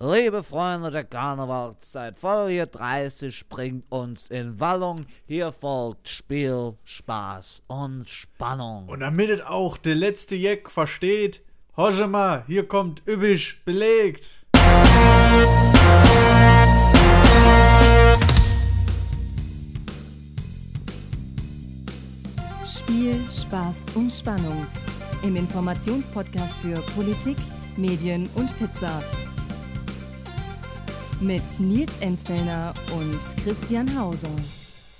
Liebe Freunde der Karnevalszeit, Folge 30 bringt uns in Wallung. Hier folgt Spiel, Spaß und Spannung. Und damit es auch der letzte Jeck versteht, horche mal, hier kommt übig belegt. Spiel, Spaß und Spannung. Im Informationspodcast für Politik, Medien und Pizza. Mit Nils Enzfellner und Christian Hauser.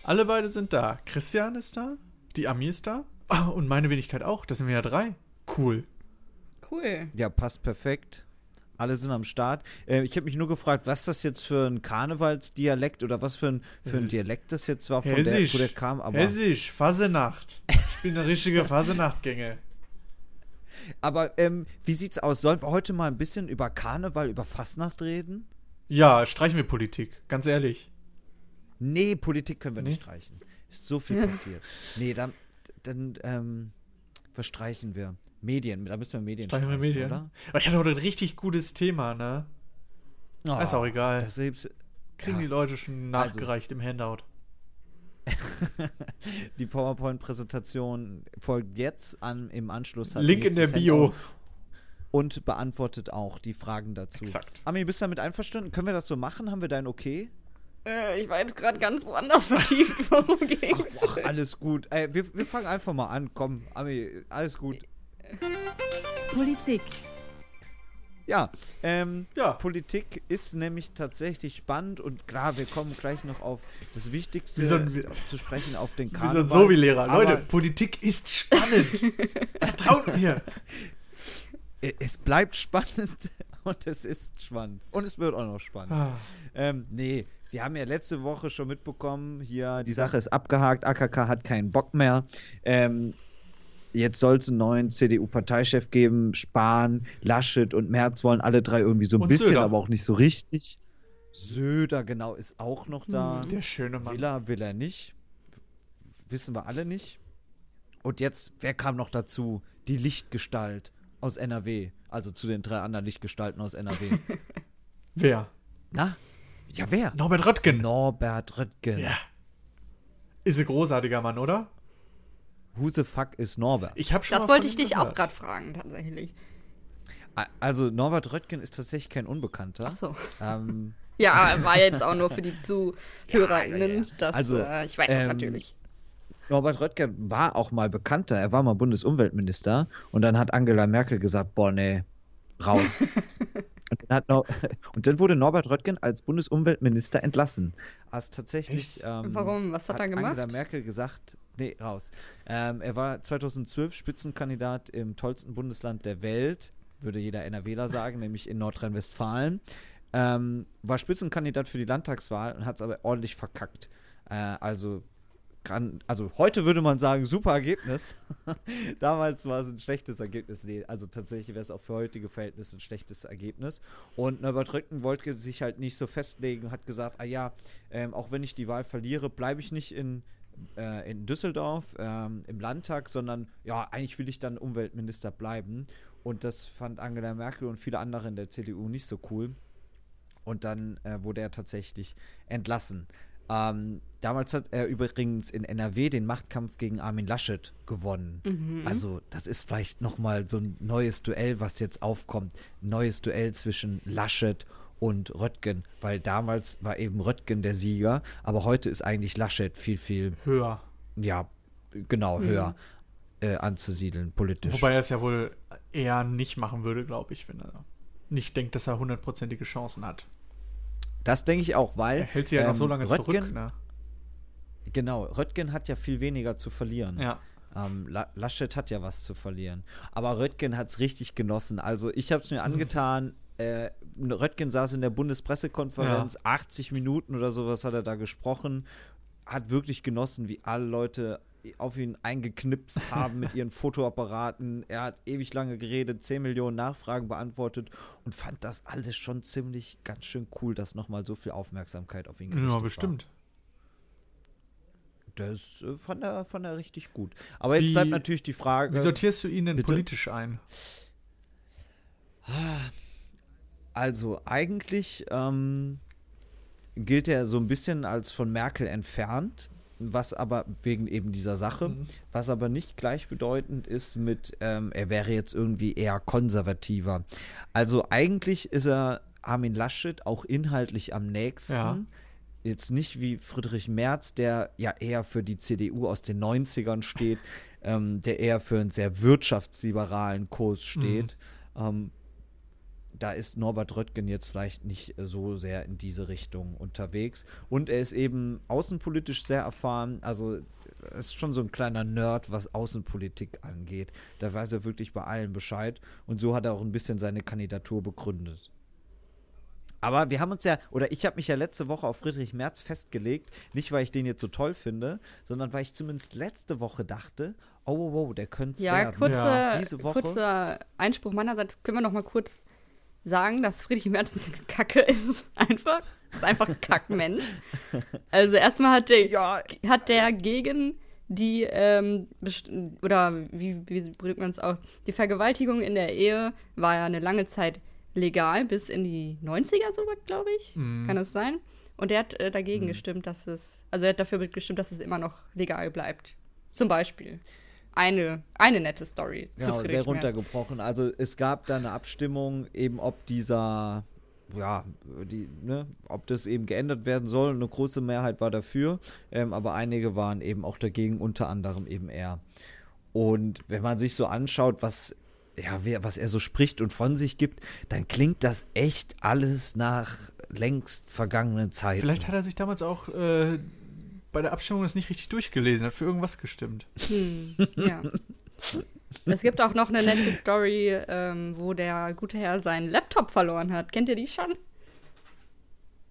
Alle beide sind da. Christian ist da, die Ami ist da ah, und meine Wenigkeit auch. Das sind wir ja drei. Cool. Cool. Ja, passt perfekt. Alle sind am Start. Äh, ich habe mich nur gefragt, was das jetzt für ein Karnevalsdialekt oder was für ein, für ein Dialekt das jetzt war, von der, Hessisch. wo der kam. Aber, Hessisch, Fasenacht. Ich bin eine richtige Fasenachtgänge. aber ähm, wie sieht's aus? Sollen wir heute mal ein bisschen über Karneval, über Fastnacht reden? Ja, streichen wir Politik, ganz ehrlich. Nee, Politik können wir nicht Nee? streichen. Ist so viel passiert. Nee, dann, dann ähm, was streichen wir? Medien, da müssen wir Medien Streichen wir Medien. oder? Aber ich hatte heute ein richtig gutes Thema, ne? Oh, ist auch egal. Das Kriegen Ja. die Leute schon Also. nachgereicht im Handout. die PowerPoint-Präsentation folgt jetzt an, im Anschluss. hat Link in der Bio. Handout Und beantwortet auch die Fragen dazu. Exakt. Ami, bist du damit einverstanden? Können wir das so machen? Haben wir dein Okay? Äh, ich war jetzt gerade ganz woanders vertieft. Worum ging's? Ach, alles gut. Ey, wir, wir fangen einfach mal an. Komm, Ami, alles gut. Politik. Ja, ähm, Ja. Politik ist nämlich tatsächlich spannend und klar, wir kommen gleich noch auf das Wichtigste Wir sind wie- zu sprechen, auf den Wir Karneval. sind so wie Lehrer. Leute, Politik ist spannend. Vertraut mir. Es bleibt spannend und es ist spannend. Und es wird auch noch spannend. Ah. Ähm, nee, wir haben ja letzte Woche schon mitbekommen, hier die Sache ist abgehakt, AKK hat keinen Bock mehr. Ähm, jetzt soll es einen neuen CDU-Parteichef geben. Spahn, Laschet und Merz wollen alle drei irgendwie so ein Und bisschen, Söder. aber auch nicht so richtig. Söder, genau, ist auch noch da. Der schöne Mann. Will er, will er nicht. Wissen wir alle nicht. Und jetzt, wer kam noch dazu? Die Lichtgestalt aus NRW. Also zu den drei anderen Lichtgestalten aus NRW. Wer? Na? Ja, wer? Norbert Röttgen. Norbert Röttgen. Ja. Ist ein großartiger Mann, oder? Who the fuck ist Norbert? Ich habe schon Das wollte ich dich auch gehört. gerade fragen, tatsächlich. Also, Norbert Röttgen ist tatsächlich kein Unbekannter. Ach so. Ähm, Ja, war jetzt auch nur für die ZuhörerInnen. Ja, ja, ja. Das, Also, äh, ich weiß ähm, das natürlich. Norbert Röttgen war auch mal bekannter. Er war mal Bundesumweltminister und dann hat Angela Merkel gesagt: Boah, nee, raus. und, dann hat Nor und dann wurde Norbert Röttgen als Bundesumweltminister entlassen. Also tatsächlich. Ähm, Warum? Was hat er gemacht? Angela Merkel gesagt: Nee, raus. Ähm, er war 2012 Spitzenkandidat im tollsten Bundesland der Welt, würde jeder NRWler sagen, nämlich in Nordrhein-Westfalen. Ähm, war Spitzenkandidat für die Landtagswahl und hat es aber ordentlich verkackt. Äh, also kann, also heute würde man sagen, super Ergebnis. Damals war es ein schlechtes Ergebnis. Nee, also tatsächlich wäre es auch für heutige Verhältnisse ein schlechtes Ergebnis. Und Norbert Röttgen wollte sich halt nicht so festlegen, hat gesagt, ah ja, ähm, auch wenn ich die Wahl verliere, bleibe ich nicht in, äh, in Düsseldorf ähm, im Landtag, sondern ja, eigentlich will ich dann Umweltminister bleiben. Und das fand Angela Merkel und viele andere in der CDU nicht so cool. Und dann äh, wurde er tatsächlich entlassen. Ähm, damals hat er übrigens in NRW den Machtkampf gegen Armin Laschet gewonnen. Also das ist vielleicht noch mal so ein neues Duell, was jetzt aufkommt. Neues Duell zwischen Laschet und Röttgen, weil damals war eben Röttgen der Sieger, aber heute ist eigentlich Laschet viel, viel, Höher. ja, genau, höher äh, anzusiedeln, politisch. Wobei er es ja wohl eher nicht machen würde, glaube ich, wenn er nicht denkt, dass er hundertprozentige Chancen hat. Das denke ich auch, weil Er hält sich ja noch ähm, so lange Röttgen, zurück, ne? Genau, Röttgen hat ja viel weniger zu verlieren. Ja. Ähm, La Laschet hat ja was zu verlieren. Aber Röttgen hat es richtig genossen. Also ich habe es mir angetan. Äh, Röttgen saß in der Bundespressekonferenz, 80 Minuten oder sowas hat er da gesprochen. Hat wirklich genossen, wie alle Leute auf ihn eingeknipst haben mit ihren Fotoapparaten. Er hat ewig lange geredet, 10 Millionen Nachfragen beantwortet und fand das alles schon ziemlich ganz schön cool, dass nochmal so viel Aufmerksamkeit auf ihn gerichtet Ja, war. bestimmt. Das äh, fand, er, fand er richtig gut. Aber jetzt Wie- bleibt natürlich die Frage. Wie sortierst du ihn denn bitte? politisch ein? Also eigentlich ähm, gilt er so ein bisschen als von Merkel entfernt, was aber wegen eben dieser Sache, Mhm. was aber nicht gleichbedeutend ist mit, ähm, er wäre jetzt irgendwie eher konservativer. Also eigentlich ist er Armin Laschet auch inhaltlich am nächsten. Ja. Jetzt nicht wie Friedrich Merz, der ja eher für die CDU aus den 90ern steht, ähm, der eher für einen sehr wirtschaftsliberalen Kurs steht. Ähm, da ist Norbert Röttgen jetzt vielleicht nicht äh, so sehr in diese Richtung unterwegs. Und er ist eben außenpolitisch sehr erfahren. Also er ist schon so ein kleiner Nerd, was Außenpolitik angeht. Da weiß er wirklich bei allen Bescheid. Und so hat er auch ein bisschen seine Kandidatur begründet. Aber wir haben uns ja, oder ich habe mich ja letzte Woche auf Friedrich Merz festgelegt, nicht weil ich den jetzt so toll finde, sondern weil ich zumindest letzte Woche dachte, oh, oh, oh der könnte es Ja, werden. kurze, Ja. Diese Woche- kurzer Einspruch meinerseits. Können wir noch mal kurz sagen, dass Friedrich Merz ein Kacke ist? Einfach. Ist einfach ein Kackmensch. Also erstmal hat der, Ja, hat der gegen die, ähm, oder wie, wie drückt man es aus? Die Vergewaltigung in der Ehe war ja eine lange Zeit legal, bis in die 90er so, glaube ich. Mhm. Kann das sein? Und er hat äh, dagegen gestimmt, dass es, also er hat dafür gestimmt, dass es immer noch legal bleibt. Zum Beispiel. Eine, eine nette Story zu Genau, Friedrich sehr Merz. runtergebrochen. Also es gab da eine Abstimmung, eben ob dieser, ja, die, ne, ob das eben geändert werden soll. Eine große Mehrheit war dafür, ähm, aber einige waren eben auch dagegen, unter anderem eben er. Und wenn man sich so anschaut, was, ja, wer, was er so spricht und von sich gibt, dann klingt das echt alles nach längst vergangenen Zeiten. Vielleicht hat er sich damals auch äh, bei der Abstimmung das nicht richtig durchgelesen, hat für irgendwas gestimmt. Hm, ja. Es gibt auch noch eine nette Story, ähm, wo der gute Herr seinen Laptop verloren hat. Kennt ihr die schon?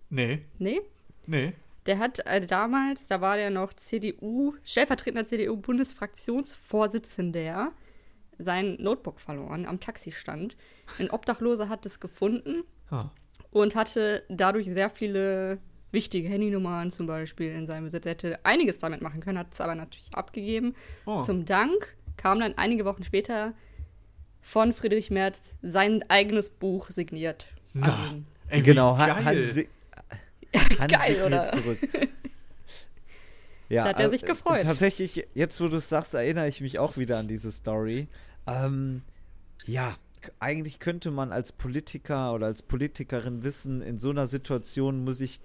Nee, Nee? nee. Der hat äh, damals, da war der noch CDU, stellvertretender CDU-Bundesfraktionsvorsitzender, sein Notebook verloren am Taxistand. Ein Obdachloser hat es gefunden Ah. und hatte dadurch sehr viele wichtige Handynummern zum Beispiel in seinem Besitz. Er hätte einiges damit machen können, hat es aber natürlich abgegeben. Oh. Zum Dank kam dann einige Wochen später von Friedrich Merz sein eigenes Buch signiert. Na, ey, genau, geil. Hansi, Geil, geht oder? zurück. Ja, Da hat er äh, sich gefreut. Tatsächlich, jetzt wo du es sagst, erinnere ich mich auch wieder an diese Story. Ähm, ja, eigentlich könnte man als Politiker oder als Politikerin wissen, in so einer Situation muss ich,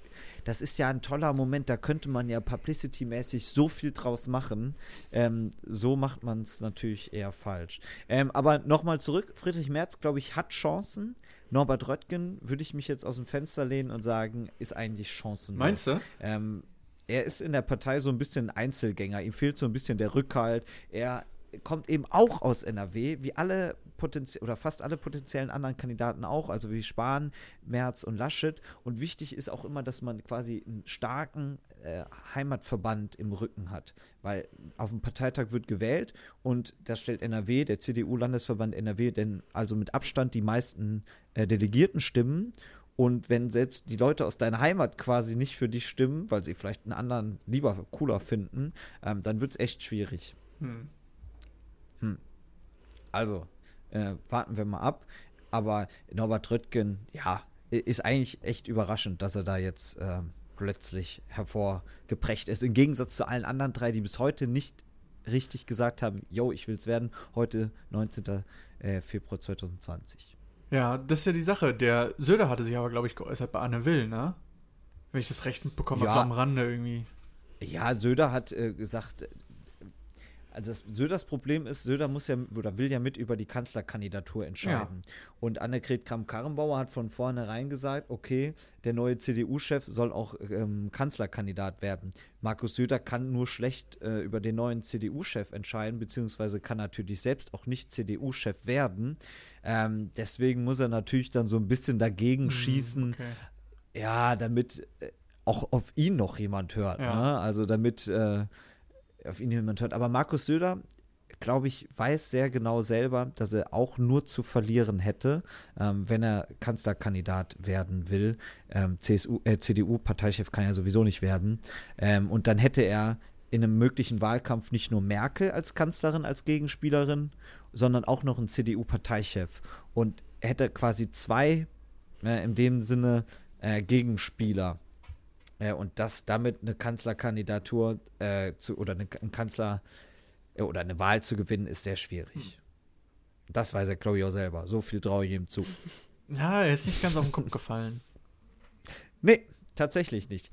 das ist ja ein toller Moment, da könnte man ja publicity-mäßig so viel draus machen. Ähm, so macht man es natürlich eher falsch. Ähm, aber nochmal zurück, Friedrich Merz, glaube ich, hat Chancen. Norbert Röttgen würde ich mich jetzt aus dem Fenster lehnen und sagen, ist eigentlich chancenlos. Meinst du? Ähm, er ist in der Partei so ein bisschen ein Einzelgänger. Ihm fehlt so ein bisschen der Rückhalt. Er kommt eben auch aus NRW, wie alle potenziell oder fast alle potenziellen anderen Kandidaten auch, also wie Spahn, Merz und Laschet. Und wichtig ist auch immer, dass man quasi einen starken äh, Heimatverband im Rücken hat, weil auf dem Parteitag wird gewählt und da stellt NRW, der CDU-Landesverband NRW, denn also mit Abstand die meisten äh, Delegierten stimmen. Und wenn selbst die Leute aus deiner Heimat quasi nicht für dich stimmen, weil sie vielleicht einen anderen lieber cooler finden, ähm, dann wird es echt schwierig. Hm. Also, äh, warten wir mal ab. Aber Norbert Röttgen, ja, ist eigentlich echt überraschend, dass er da jetzt ähm, plötzlich hervorgeprescht ist. Im Gegensatz zu allen anderen drei, die bis heute nicht richtig gesagt haben, yo, ich will's werden, heute 19. äh, Februar 2020. Ja, das ist ja die Sache. Der Söder hatte sich aber, glaube ich, geäußert bei Anne Will, ne? Wenn ich das recht mitbekommen Ja. habe, am Rande irgendwie. Ja, Söder hat äh, gesagt, äh, also das, Söders Problem ist, Söder muss ja oder will ja mit über die Kanzlerkandidatur entscheiden. Und Annegret Kramp-Karrenbauer hat von vornherein gesagt, okay, der neue CDU-Chef soll auch ähm, Kanzlerkandidat werden. Markus Söder kann nur schlecht äh, über den neuen CDU-Chef entscheiden, beziehungsweise kann natürlich selbst auch nicht CDU-Chef werden. Ähm, deswegen muss er natürlich dann so ein bisschen dagegen schießen, Okay. ja, damit äh, auch auf ihn noch jemand hört. Ja. Ne? Also damit äh, auf ihn jemand hört. Aber Markus Söder, glaube ich, weiß sehr genau selber, dass er auch nur zu verlieren hätte, ähm, wenn er Kanzlerkandidat werden will. Ähm, CSU, äh, CDU-Parteichef kann er sowieso nicht werden. Ähm, und dann hätte er in einem möglichen Wahlkampf nicht nur Merkel als Kanzlerin, als Gegenspielerin, sondern auch noch einen CDU-Parteichef. Und hätte quasi zwei äh, in dem Sinne äh, Gegenspieler. Äh, und dass damit eine Kanzlerkandidatur äh, zu, oder eine, ein Kanzler äh, oder eine Wahl zu gewinnen, ist sehr schwierig. Das weiß er, glaube ich, auch selber. So viel traue ich ihm zu. Ja, er ist nicht ganz auf den Kopf gefallen. Nee, tatsächlich nicht.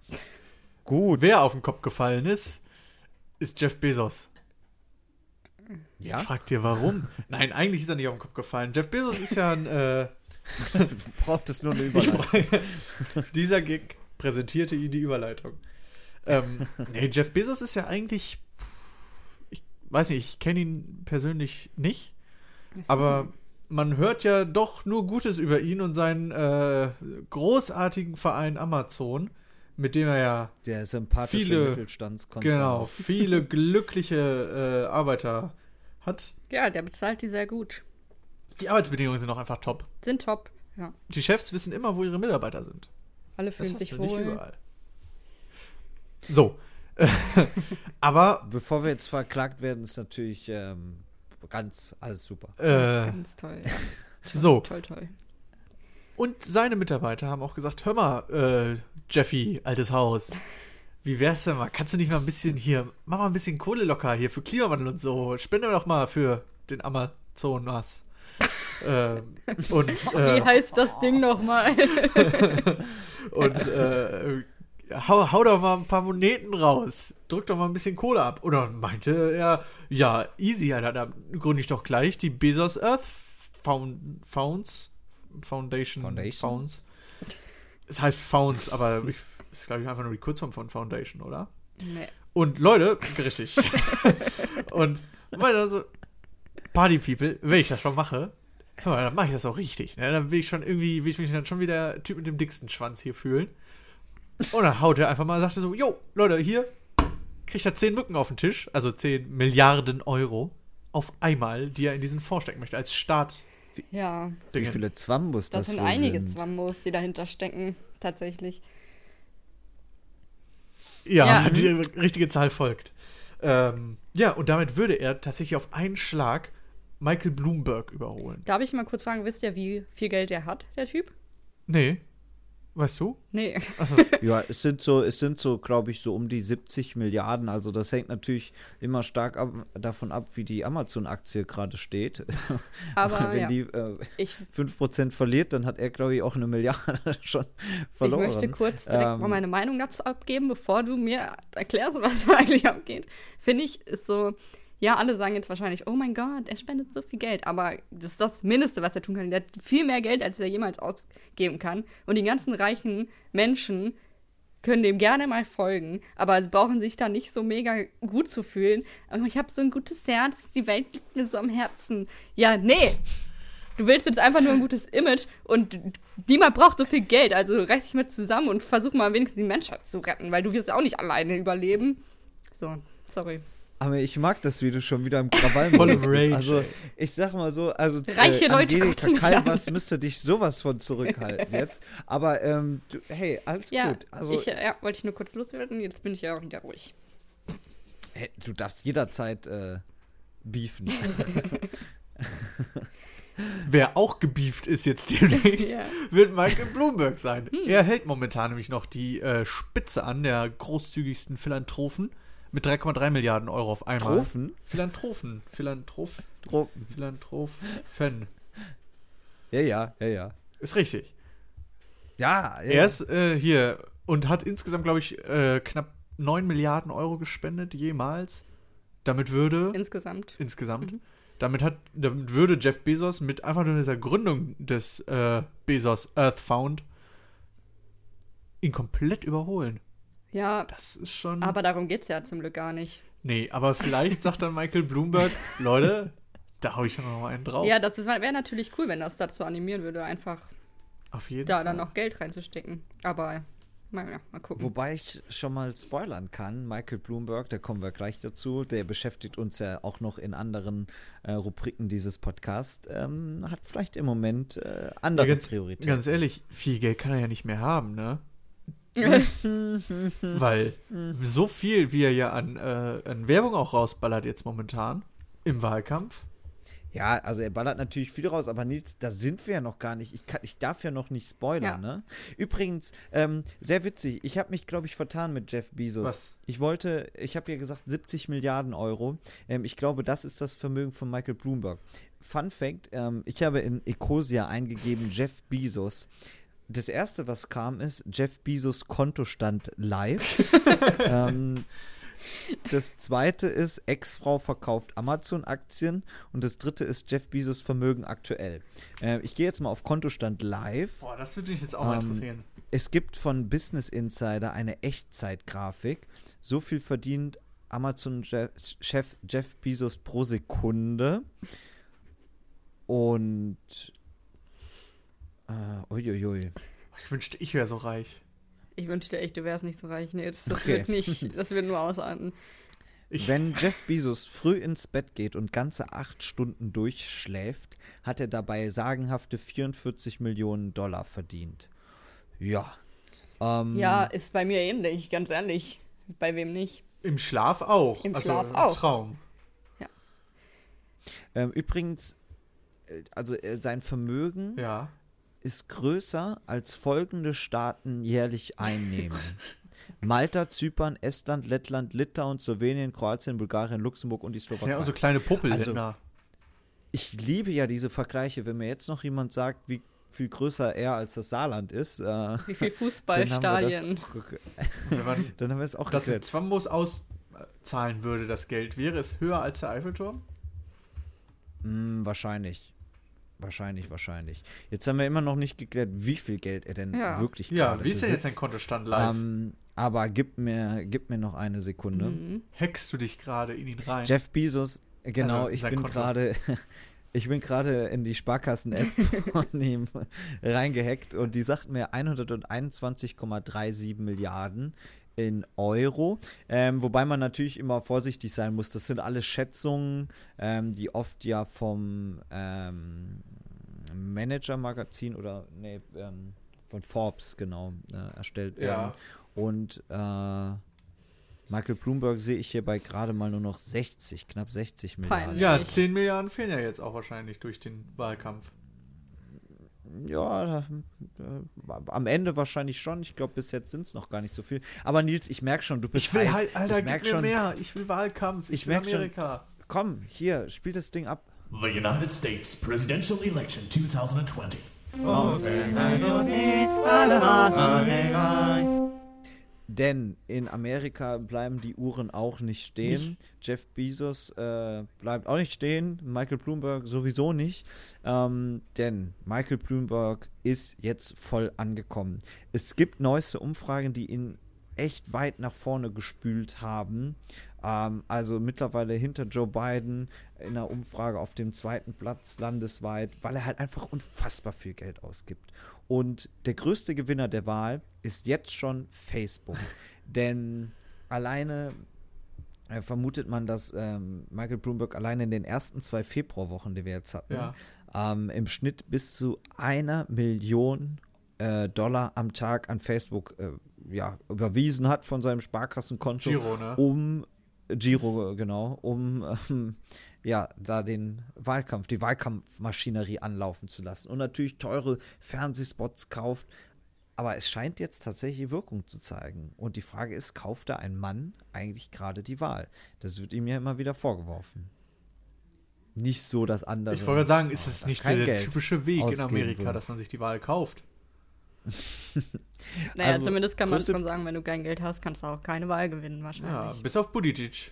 Gut. Wer auf den Kopf gefallen ist, ist Jeff Bezos. Ja? Jetzt fragt ihr, warum? Nein, eigentlich ist er nicht auf den Kopf gefallen. Jeff Bezos ist ja ein. Äh, Braucht es nur eine Überleitung. dieser Gig präsentierte ihn die Überleitung. Ähm, nee, Jeff Bezos ist ja eigentlich. Ich weiß nicht, ich kenne ihn persönlich nicht, aber man hört ja doch nur Gutes über ihn und seinen äh, großartigen Verein Amazon, mit dem er ja Der sympathische Viele- Mittelstandskonzern. genau viele glückliche äh, Arbeiter hat. Ja, der bezahlt die sehr gut. Die Arbeitsbedingungen sind auch einfach top. Sind top. Ja. Die Chefs wissen immer, wo ihre Mitarbeiter sind. Alle Das fühlen hast sich wohl. überall. So. Aber Bevor wir jetzt verklagt werden, ist natürlich ähm, ganz alles super. Das äh, ist ganz toll. So. Toll, toll. Und seine Mitarbeiter haben auch gesagt: Hör mal, äh, Jeffy, altes Haus. Wie wär's denn mal? Kannst du nicht mal ein bisschen hier, mach mal ein bisschen Kohle locker hier für Klimawandel und so. Spende doch mal für den Amazon was. Ähm, und Wie äh, heißt das Ding nochmal? und äh, hau, hau doch mal ein paar Moneten raus. Drück doch mal ein bisschen Kohle ab. Und dann meinte er, ja, easy, Alter, da gründe ich doch gleich die Bezos Earth Found, Founds. Foundation. Foundation? Founds. Es heißt Founds, aber ich, ist, glaube ich, einfach nur die Kurzform von Foundation, oder? nee. Und Leute, richtig. und meine so, Party People, wenn ich das schon mache, mal, dann mache ich das auch richtig. Ne? Dann will ich schon irgendwie, will ich mich dann schon wieder der Typ mit dem dicksten Schwanz hier fühlen. Und dann haut er einfach mal, sagte so, jo, Leute, hier kriegt er 10 Mücken auf den Tisch, also 10 Milliarden Euro auf einmal, die er in diesen Fonds stecken möchte, als Start. Ja, Wie viele Zwambus das, das, sind wohl einige sind. Zwambos, die dahinter stecken. Tatsächlich. Ja, Ja. die richtige Zahl folgt. Ähm, ja, und damit würde er tatsächlich auf einen Schlag Michael Bloomberg überholen. Darf ich mal kurz fragen, wisst ihr, wie viel Geld der hat, der Typ? Nee. Weißt du? Nee. Achso. Ja, es sind so, es sind so, glaube ich, so um die 70 Milliarden. Also das hängt natürlich immer stark ab, davon ab, wie die Amazon-Aktie gerade steht. Aber Wenn ja, die äh, ich, 5% verliert, dann hat er, glaube ich, auch eine Milliarde schon ich verloren. möchte kurz direkt Ähm, mal meine Meinung dazu abgeben, bevor du mir erklärst, was da eigentlich abgeht. Finde ich, ist so, ja, alle sagen jetzt wahrscheinlich, oh mein Gott, er spendet so viel Geld. Aber das ist das Mindeste, was er tun kann. Der hat viel mehr Geld, als er jemals ausgeben kann. Und die ganzen reichen Menschen können dem gerne mal folgen, aber sie brauchen sich da nicht so mega gut zu fühlen. Aber ich habe so ein gutes Herz, die Welt liegt mir so am Herzen. Ja, nee. Du willst jetzt einfach nur ein gutes Image und niemand braucht so viel Geld. Also reiß dich mit zusammen und versuch mal wenigstens die Menschheit zu retten, weil du wirst auch nicht alleine überleben. So, sorry. Aber ich mag das, wie du schon wieder im Krawall Voll. Rage, Also, ich sag mal so, also Reiche Leute Angelika Calvas müsste dich sowas von zurückhalten jetzt. Aber ähm, du, hey, alles Ja, gut. Also, ich, äh, ja, wollte ich nur kurz loswerden. Jetzt bin ich ja auch wieder ruhig. hey, du darfst jederzeit äh, beefen. Wer auch gebieft ist jetzt demnächst, Ja. wird Michael Bloomberg sein. Er hält momentan nämlich noch die äh, Spitze an der großzügigsten Philanthropen mit 3,3 Milliarden Euro auf einmal. Trophen? Philanthropen. Philantroph. Tropen. Philantrophen. Ja, ja, ja, ja. Ist richtig. Ja, ja. Er ist äh, hier und hat insgesamt, glaube ich, äh, knapp 9 Milliarden Euro gespendet, jemals. Damit würde. Insgesamt. insgesamt. Mhm. Damit, hat, damit würde Jeff Bezos mit einfach nur dieser Gründung des äh, Bezos Earth Found ihn komplett überholen. Ja, Das ist schon. aber darum geht's ja zum Glück gar nicht. nee, aber vielleicht sagt dann Michael Bloomberg, Leute, da hau ich schon noch mal einen drauf. Ja, das wäre natürlich cool, wenn das dazu animieren würde, einfach Auf jeden da Fall. dann noch Geld reinzustecken. Aber, naja, mal gucken. Wobei ich schon mal spoilern kann, Michael Bloomberg, da kommen wir gleich dazu, der beschäftigt uns ja auch noch in anderen äh, Rubriken dieses Podcasts, ähm, hat vielleicht im Moment äh, andere Ja, ganz, Prioritäten. ganz ehrlich, viel Geld kann er ja nicht mehr haben, ne? Weil so viel, wie er ja an, äh, an Werbung auch rausballert jetzt momentan im Wahlkampf. Ja, also er ballert natürlich viel raus, aber Nils, da sind wir ja noch gar nicht. Ich, kann, ich darf ja noch nicht spoilern, Ja. ne? Übrigens, ähm, sehr witzig, ich habe mich, glaube ich, vertan mit Jeff Bezos. Was? Ich wollte, ich habe ja gesagt 70 Milliarden Euro. Ähm, ich glaube, das ist das Vermögen von Michael Bloomberg. Fun Fact, ähm, ich habe in Ecosia eingegeben Jeff Bezos. Das erste, was kam, ist Jeff Bezos Kontostand live. ähm, das zweite ist, Ex-Frau verkauft Amazon-Aktien. Und das dritte ist Jeff Bezos Vermögen aktuell. Äh, ich gehe jetzt mal auf Kontostand live. Boah, das würde mich jetzt auch mal Ähm, interessieren. Es gibt von Business Insider eine Echtzeitgrafik. So viel verdient Amazon-Chef Jeff Bezos pro Sekunde. Und. Äh, uiuiui. Ich wünschte, ich wäre so reich. Ich wünschte echt, du wärst nicht so reich. Nee, das, das Okay. wird nicht, das wird nur ausarten. Ich, Wenn Jeff Bezos früh ins Bett geht und ganze acht Stunden durchschläft, hat er dabei sagenhafte 44 Millionen Dollar verdient. Ja. Ähm, Ja, ist bei mir ähnlich, ganz ehrlich. Bei wem nicht? Im Schlaf auch. Im also Schlaf im auch. Traum. Ähm, übrigens, äh, also äh, sein Vermögen Ja. Ist größer als folgende Staaten jährlich einnehmen. Malta, Zypern, Estland, Lettland, Litauen, Slowenien, Kroatien, Bulgarien, Luxemburg und die Das sind Slowakei. ja auch so kleine Puppelländer. ich liebe ja diese Vergleiche, wenn mir jetzt noch jemand sagt, wie viel größer er als das Saarland ist, äh, Wie viel Fußballstadien? dann haben wir es auch das in geklärt. Zwambos auszahlen würde, das Geld, wäre es höher als der Eiffelturm? Hm, wahrscheinlich. Wahrscheinlich, wahrscheinlich. Jetzt haben wir immer noch nicht geklärt, wie viel Geld er denn Ja. wirklich Ja, gerade wie ist denn jetzt dein. Kontostand live? Ähm, aber gib mir, gib mir noch eine Sekunde. Mhm. Hackst du dich gerade in ihn rein? Jeff Bezos, genau, Also, ich bin gerade, ich bin gerade in die Sparkassen-App von ihm reingehackt und die sagt mir 121,37 Milliarden in Euro, ähm, wobei man natürlich immer vorsichtig sein muss. Das sind alles Schätzungen, ähm, die oft ja vom ähm, Manager-Magazin oder nee, ähm, von Forbes genau äh, erstellt werden. Ja. Und äh, Michael Bloomberg sehe ich hier bei gerade mal nur noch 60, knapp 60 Milliarden. Peinlich. Ja, 10 Milliarden fehlen ja jetzt auch wahrscheinlich durch den Wahlkampf. Ja, äh, am Ende wahrscheinlich schon. Ich glaube, bis jetzt sind es noch gar nicht so viel. Aber Nils, ich merke schon, du bist Ich will heiß. halt, Alter, ich gib merk mir schon, mehr. Ich will Wahlkampf. Ich will merk schon- Amerika. Komm, hier, spiel das Ding ab. The United States presidential election 2020. Denn in Amerika bleiben die Uhren auch nicht stehen. Jeff Bezos äh, bleibt auch nicht stehen. Michael Bloomberg sowieso nicht. Ähm, denn Michael Bloomberg ist jetzt voll angekommen. Es gibt neueste Umfragen, die ihn echt weit nach vorne gespült haben. Ähm, also mittlerweile hinter Joe Biden in einer Umfrage auf dem zweiten Platz landesweit, weil er halt einfach unfassbar viel Geld ausgibt. Und der größte Gewinner der Wahl ist jetzt schon Facebook. Denn alleine äh, vermutet man, dass ähm, Michael Bloomberg alleine in den ersten zwei Februarwochen, die wir jetzt hatten, Ja. ähm, im Schnitt bis zu einer Million äh, Dollar am Tag an Facebook äh, ja, überwiesen hat von seinem Sparkassenkonto, Giro, ne? um Giro, genau, um ähm, ja, da den Wahlkampf, die Wahlkampfmaschinerie anlaufen zu lassen und natürlich teure Fernsehspots kauft. Aber es scheint jetzt tatsächlich Wirkung zu zeigen. Und die Frage ist, kauft da ein Mann eigentlich gerade die Wahl? Das wird ihm ja immer wieder vorgeworfen. Nicht so, dass andere. Ich wollte sagen, ist oh, es da nicht der Geld typische Weg in Amerika, würden. dass man sich die Wahl kauft? Naja, Also, zumindest kann man schon sagen, wenn du kein Geld hast, kannst du auch keine Wahl gewinnen Ja, wahrscheinlich. bis auf Buttigieg.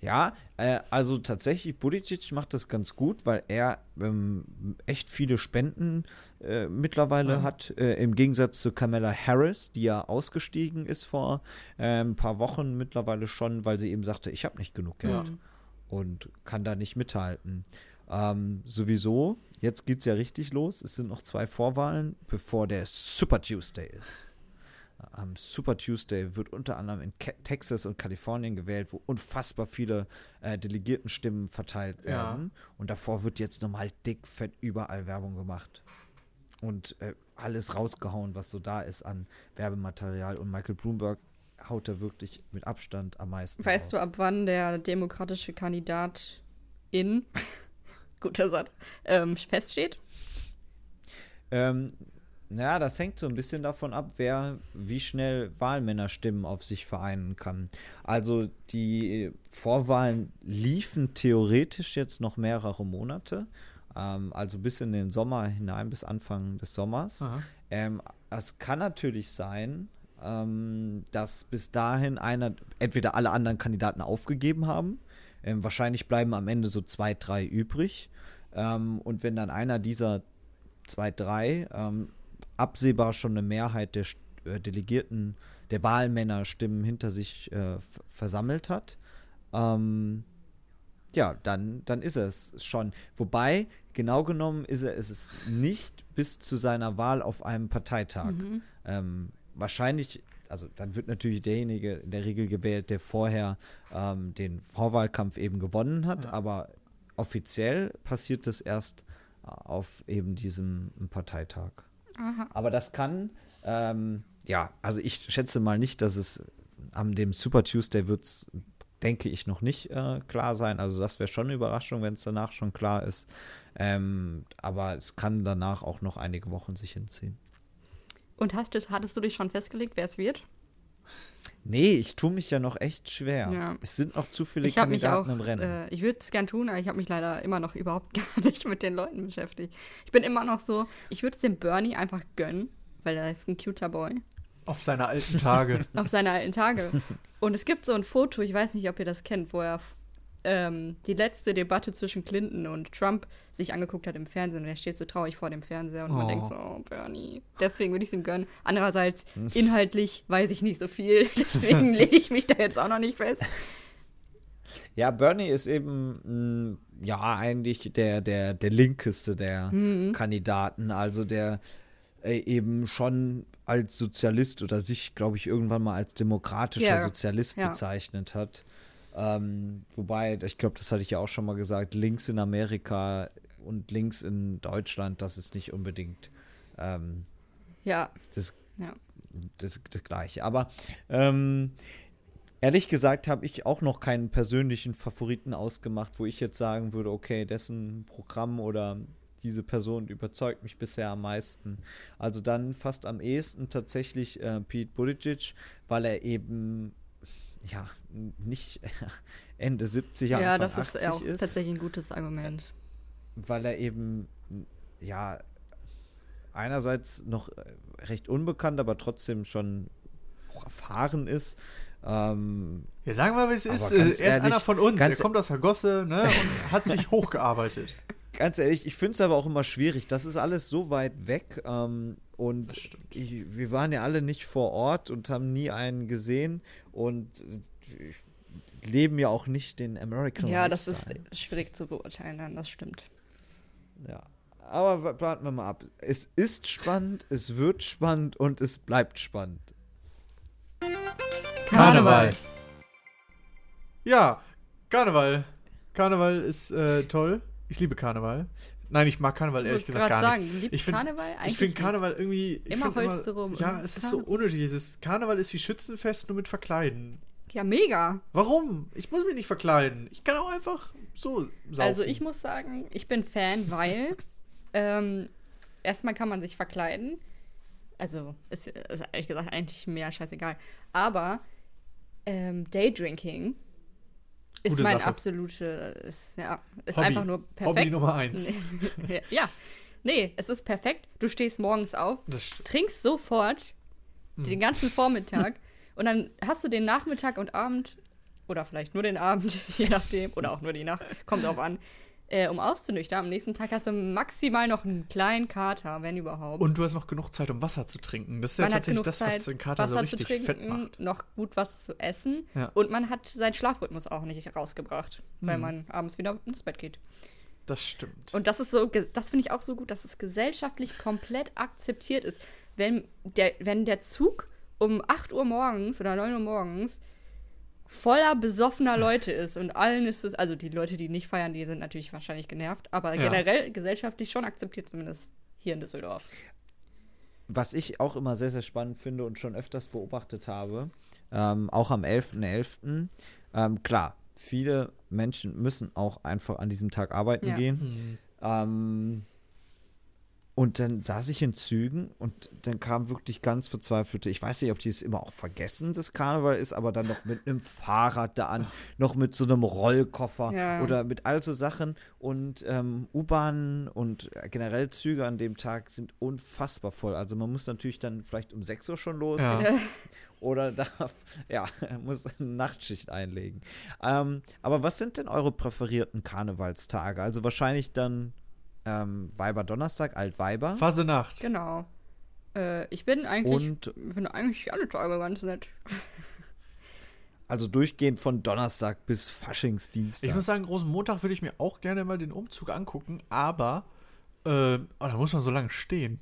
Ja, äh, also tatsächlich, Buttigieg macht das ganz gut, weil er ähm, echt viele Spenden äh, mittlerweile Ja. hat, äh, im Gegensatz zu Kamala Harris, die ja ausgestiegen ist vor äh, ein paar Wochen mittlerweile schon, weil sie eben sagte, ich habe nicht genug Geld Mhm. und kann da nicht mithalten. Ähm, sowieso, jetzt geht's ja richtig los. Es sind noch zwei Vorwahlen, bevor der Super Tuesday ist. Am Super Tuesday wird unter anderem in Ke Texas und Kalifornien gewählt, wo unfassbar viele äh, Delegiertenstimmen verteilt Ja. werden. Und davor wird jetzt nochmal dick, fett überall Werbung gemacht. Und äh, alles rausgehauen, was so da ist an Werbematerial. Und Michael Bloomberg haut da wirklich mit Abstand am meisten. Weißt du, raus. ab wann der demokratische Kandidat in, guter Satz, ähm, feststeht? Ähm, ja, das hängt so ein bisschen davon ab, wer wie schnell Wahlmännerstimmen auf sich vereinen kann. Also die Vorwahlen liefen theoretisch jetzt noch mehrere Monate, ähm, also bis in den Sommer hinein, bis Anfang des Sommers. Ähm, es kann natürlich sein, ähm, dass bis dahin einer, entweder alle anderen Kandidaten aufgegeben haben, ähm, wahrscheinlich bleiben am Ende so zwei, drei übrig. Ähm, und wenn dann einer dieser zwei, drei ähm, absehbar schon eine Mehrheit der äh, Delegierten, der Wahlmännerstimmen hinter sich äh, versammelt hat, ähm, ja, dann, dann ist er es schon. Wobei, genau genommen ist er ist es nicht bis zu seiner Wahl auf einem Parteitag. Ähm, wahrscheinlich, also dann wird natürlich derjenige in der Regel gewählt, der vorher ähm, den Vorwahlkampf eben gewonnen hat, aber offiziell passiert das erst äh, auf eben diesem Parteitag. Aber das kann, ähm, ja, also ich schätze mal nicht, dass es am dem Super Tuesday wird es, denke ich, noch nicht äh, klar sein. Also das wäre schon eine Überraschung, wenn es danach schon klar ist. Ähm, aber es kann danach auch noch einige Wochen sich hinziehen. Und hast, du- hattest du dich schon festgelegt, wer es wird? Nee, ich tue mich ja noch echt schwer. Ja. Es sind noch zu viele ich Kandidaten auch, im Rennen. äh, ich würde es gern tun, aber ich habe mich leider immer noch überhaupt gar nicht mit den Leuten beschäftigt. Ich bin immer noch so, ich würde es dem Bernie einfach gönnen, weil er ist ein cuter Boy, Auf seine alten Tage. auf seine alten Tage. Und es gibt so ein Foto, ich weiß nicht, ob ihr das kennt, wo er ähm, die letzte Debatte zwischen Clinton und Trump sich angeguckt hat im Fernsehen und er steht so traurig vor dem Fernseher und man Oh. denkt so, oh, Bernie. Deswegen würde ich es ihm gönnen. Andererseits, inhaltlich weiß ich nicht so viel, deswegen lege ich mich da jetzt auch noch nicht fest. Ja, Bernie ist eben, mh, ja, eigentlich der, der, der linkeste der Mhm. Kandidaten. Also der äh, eben schon als Sozialist oder sich, glaube ich, irgendwann mal als demokratischer Ja, Sozialist ja. bezeichnet hat. Ähm, wobei, ich glaube, das hatte ich ja auch schon mal gesagt, links in Amerika und links in Deutschland, das ist nicht unbedingt ähm, Ja, das, ja. das, das Gleiche. Aber ähm, ehrlich gesagt habe ich auch noch keinen persönlichen Favoriten ausgemacht, wo ich jetzt sagen würde, okay, dessen Programm oder diese Person überzeugt mich bisher am meisten. Also dann fast am ehesten tatsächlich äh, Pete Buttigieg, weil er eben ja nicht Ende 70er, Ja, Anfang das 80 ist auch ist tatsächlich ein gutes Argument. weil er eben, ja, einerseits noch äh, recht unbekannt, aber trotzdem schon auch erfahren ist. Ähm, Ja, sagen wir mal, wie es ist. Er ist ehrlich, einer von uns. Er kommt aus der Gosse ne, und hat sich hochgearbeitet. Ganz ehrlich, ich finde es aber auch immer schwierig. Das ist alles so weit weg. Ähm, und ich, wir waren ja alle nicht vor Ort und haben nie einen gesehen und leben ja auch nicht den American Ja, das ist Lifestyle. schwierig zu beurteilen, dann, das stimmt. Ja. Aber wa- warten wir mal ab. Es ist spannend, es wird spannend und es bleibt spannend. Karneval. Ja, Karneval. Karneval ist äh, toll. Ich liebe Karneval. Nein, ich mag Karneval ehrlich Ich gesagt gar nicht. sagen, du liebst ich find, Karneval? Ich Eigentlich finde nicht. Karneval irgendwie. Ich Immer heulst du rum. Ja, es ist so unnötig. Dieses Karneval ist wie Schützenfest nur mit Verkleiden. Ja, mega. Warum? Ich muss mich nicht verkleiden. Ich kann auch einfach so saufen. Also ich muss sagen, ich bin Fan, weil ähm, erstmal kann man sich verkleiden. Also ist, ist ehrlich gesagt eigentlich mehr scheißegal. Aber ähm, Daydrinking ist Gute mein Sache. absolute, ist, ja, ist Hobby. einfach nur perfekt. Hobby Nummer eins. ja, nee, es ist perfekt. Du stehst morgens auf, trinkst sofort Hm. den ganzen Vormittag und dann hast du den Nachmittag und Abend oder vielleicht nur den Abend, je nachdem, oder auch nur die Nacht, kommt drauf an, äh, um auszunüchtern. Am nächsten Tag hast du maximal noch einen kleinen Kater, wenn überhaupt. Und du hast noch genug Zeit, um Wasser zu trinken. Das ist ja man hat tatsächlich das, was den Kater Wasser so richtig zu trinken, fett macht. noch gut was zu essen Ja. und man hat seinen Schlafrhythmus auch nicht rausgebracht, weil Mhm. man abends wieder ins Bett geht. Das stimmt. Und das ist so, das finde ich auch so gut, dass es gesellschaftlich komplett akzeptiert ist. Wenn der, wenn der Zug um 8 Uhr morgens oder 9 Uhr morgens voller besoffener Leute ist und allen ist es, also die Leute, die nicht feiern, die sind natürlich wahrscheinlich genervt, aber Ja. generell gesellschaftlich schon akzeptiert, zumindest hier in Düsseldorf. Was ich auch immer sehr, sehr spannend finde und schon öfters beobachtet habe, ähm, auch am 11.11., Ähm, klar, viele Menschen müssen auch einfach an diesem Tag arbeiten Ja. gehen. Hm. Ähm, und dann saß ich in Zügen und dann kam wirklich ganz verzweifelte, ich weiß nicht, ob die es immer auch vergessen, das Karneval ist, aber dann noch mit einem Fahrrad da an, noch mit so einem Rollkoffer Ja. oder mit all so Sachen. Und ähm, U-Bahnen und generell Züge an dem Tag sind unfassbar voll. Also man muss natürlich dann vielleicht um 6 Uhr schon los Ja. oder darf, ja, muss eine Nachtschicht einlegen. Ähm, aber was sind denn eure präferierten Karnevalstage? Also wahrscheinlich dann ähm, Weiber Donnerstag, Altweiber. Fasenacht. Genau. Äh, ich bin eigentlich, Und finde eigentlich alle Tage ganz nett. also durchgehend von Donnerstag bis Faschingsdienstag. Ich muss sagen, großen Montag würde ich mir auch gerne mal den Umzug angucken, aber äh, oh, da muss man so lange stehen.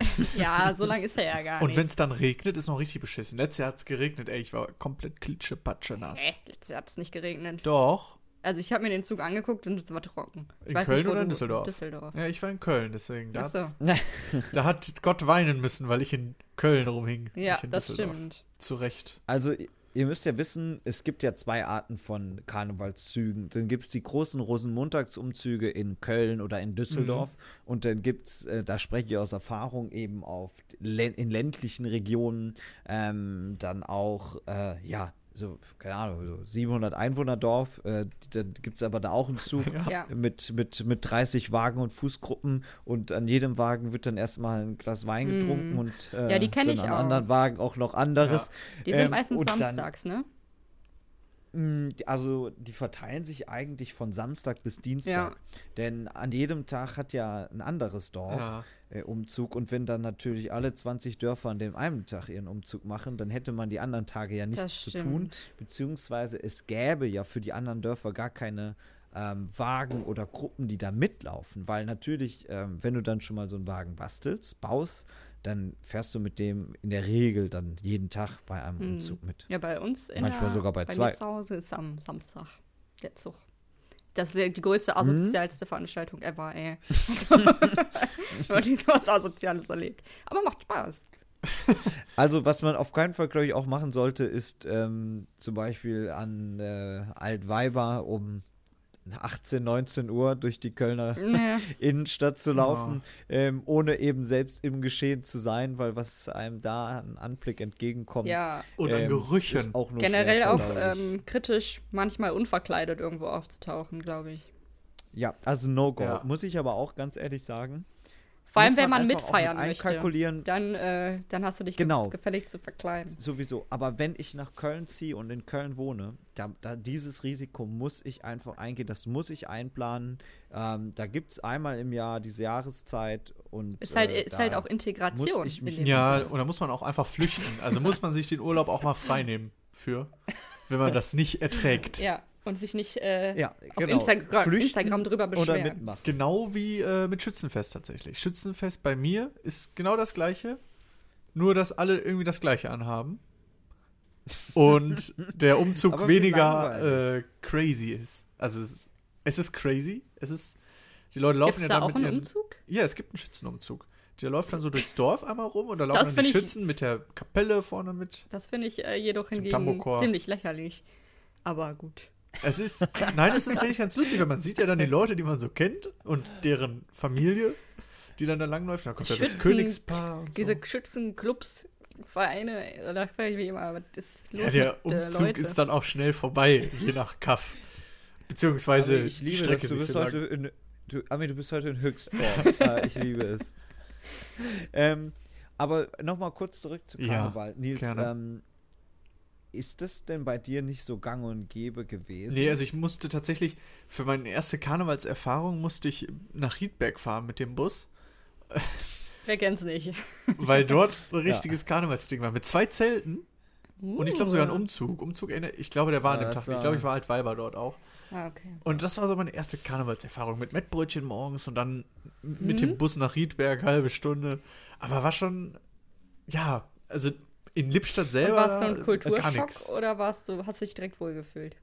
Ja, so lange ist er ja gar Und nicht. wenn es dann regnet, ist noch richtig beschissen. Letztes Jahr hat es geregnet, ey, ich war komplett klitsche, nass. Äh, letztes Jahr hat es nicht geregnet. Doch. Also ich habe mir den Zug angeguckt und es war trocken. Ich In weiß Köln nicht, wo oder in Düsseldorf? Düsseldorf. Ja, ich war in Köln, deswegen. Da, Ach so. da hat Gott weinen müssen, weil ich in Köln rumhing. Ja, nicht in das Düsseldorf. stimmt. Zu Recht. Also, ihr müsst ja wissen, es gibt ja zwei Arten von Karnevalszügen. Dann gibt es die großen Rosenmontagsumzüge in Köln oder in Düsseldorf. Und dann gibt es, äh, da spreche ich aus Erfahrung, eben auf in ländlichen Regionen ähm, dann auch, äh, ja, so, keine Ahnung, so 700 Einwohner Dorf. Äh, dann gibt es aber da auch einen Zug Ja. mit, mit, mit 30 Wagen und Fußgruppen. Und an jedem Wagen wird dann erstmal ein Glas Wein getrunken und äh, Mm. Ja, die kenn dann ich an auch. anderen Wagen auch noch anderes. Die sind Ähm, meistens und dann- samstags, ne? Mm, Also die verteilen sich eigentlich von Samstag bis Dienstag. Ja. Denn an jedem Tag hat ja ein anderes Dorf Ja. Umzug. Und wenn dann natürlich alle 20 Dörfer an dem einen Tag ihren Umzug machen, dann hätte man die anderen Tage ja nichts zu tun. Beziehungsweise es gäbe ja für die anderen Dörfer gar keine ähm, Wagen oder Gruppen, die da mitlaufen. Weil natürlich, ähm, wenn du dann schon mal so einen Wagen bastelst, baust, dann fährst du mit dem in der Regel dann jeden Tag bei einem Mhm. Umzug mit. Ja, bei uns in Manchmal der, sogar bei bei zwei. mir zu Hause ist am Samstag der Zug. Das ist die größte Mhm. asozialste Veranstaltung ever, ey. Also, ich habe nie so was Asoziales erlebt. Aber macht Spaß. Also, was man auf keinen Fall, glaube ich, auch machen sollte, ist ähm, zum Beispiel an äh, Altweiber um 18, 19 Uhr durch die Kölner Nee. Innenstadt zu laufen, ähm, ohne eben selbst im Geschehen zu sein, weil was einem da an Anblick entgegenkommt, Ja, Und an ähm, Gerüchen. ist auch nur generell schwer auch ähm, kritisch, manchmal unverkleidet irgendwo aufzutauchen, glaube ich. Ja, also No-Go. Ja. Muss ich aber auch ganz ehrlich sagen. Vor allem, wenn man mitfeiern mit möchte. Dann, äh, dann hast du dich ge- Genau. gefällig zu verkleiden. Sowieso. Aber wenn ich nach Köln ziehe und in Köln wohne, da, da dieses Risiko muss ich einfach eingehen. Das muss ich einplanen. Ähm, da gibt es einmal im Jahr diese Jahreszeit und Ist halt, äh, ist halt auch Integration. muss ich in Ja, Prozess. und da muss man auch einfach flüchten. Also muss man sich den Urlaub auch mal freinehmen für, wenn man das nicht erträgt. ja, und sich nicht äh, Ja, auf genau. Instagram, Flüchten Instagram drüber oder beschweren. mitmachen. Genau wie äh, mit Schützenfest tatsächlich. Schützenfest bei mir ist genau das gleiche, nur dass alle irgendwie das gleiche anhaben. Und der Umzug weniger äh, crazy ist. Also es ist, es ist crazy. Es ist. Die Leute laufen Gibt es ja da dann auch mit einen ihren. Umzug? Ja, es gibt einen Schützenumzug. Der läuft dann so durchs Dorf einmal rum und da laufen Das dann die find ich- Schützen mit der Kapelle vorne mit. Das finde ich äh, jedoch hingegen ziemlich lächerlich. Aber gut. Es ist, nein, es ist eigentlich ganz lustig, weil man sieht ja dann die Leute, die man so kennt und deren Familie, die dann da langläuft. Da kommt ja das Schützen- Königspaar und so. Diese Schützenclubs, Vereine, da frage ich mich immer, was ist los Ja, der mit, äh, Umzug Leute? ist dann auch schnell vorbei, je nach Kaff. Beziehungsweise Aber ich die liebe Strecke das. Du bist lang. heute in, du, Ami, du bist heute in Höchstform. ich liebe es. Ähm, aber nochmal kurz zurück zu Ja, Karneval. Nils, gerne. ähm, ist das denn bei dir nicht so gang und gäbe gewesen? Nee, also ich musste tatsächlich, für meine erste Karnevalserfahrung musste ich nach Riedberg fahren mit dem Bus, Wer kennt's nicht? weil dort ein richtiges Karnevalsding war. Mit zwei Zelten und ich glaube sogar ein Uh. Umzug. Umzug, ich glaube, der war an Ja, dem Tag. Ich war- glaube, ich war Altweiber dort auch. Ah, okay. Und das war so meine erste Karnevalserfahrung mit Mettbrötchen morgens und dann mit Mhm. dem Bus nach Riedberg, halbe Stunde. Aber war schon, ja, also in Lippstadt selber warst du ein gar Kulturschock oder warst du, hast du dich direkt wohlgefühlt?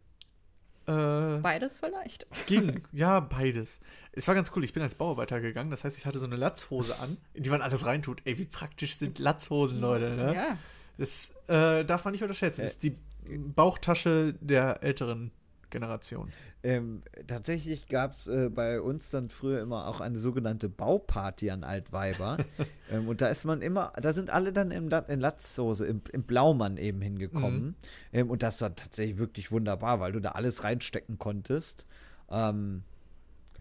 Äh, Beides vielleicht. ging, ja, beides. Es war ganz cool, ich bin als Bauarbeiter gegangen, das heißt, ich hatte so eine Latzhose an, in die man alles reintut. Ey, wie praktisch sind Latzhosen, Leute, ne? Ja. Das äh, darf man nicht unterschätzen. Das ist die Bauchtasche der älteren Generation. Ähm, tatsächlich gab es äh, bei uns dann früher immer auch eine sogenannte Bauparty an Altweiber. ähm, und da ist man immer, da sind alle dann im, in Latzhose, im, im Blaumann eben hingekommen. Mhm. Ähm, und das war tatsächlich wirklich wunderbar, weil du da alles reinstecken konntest. Ähm,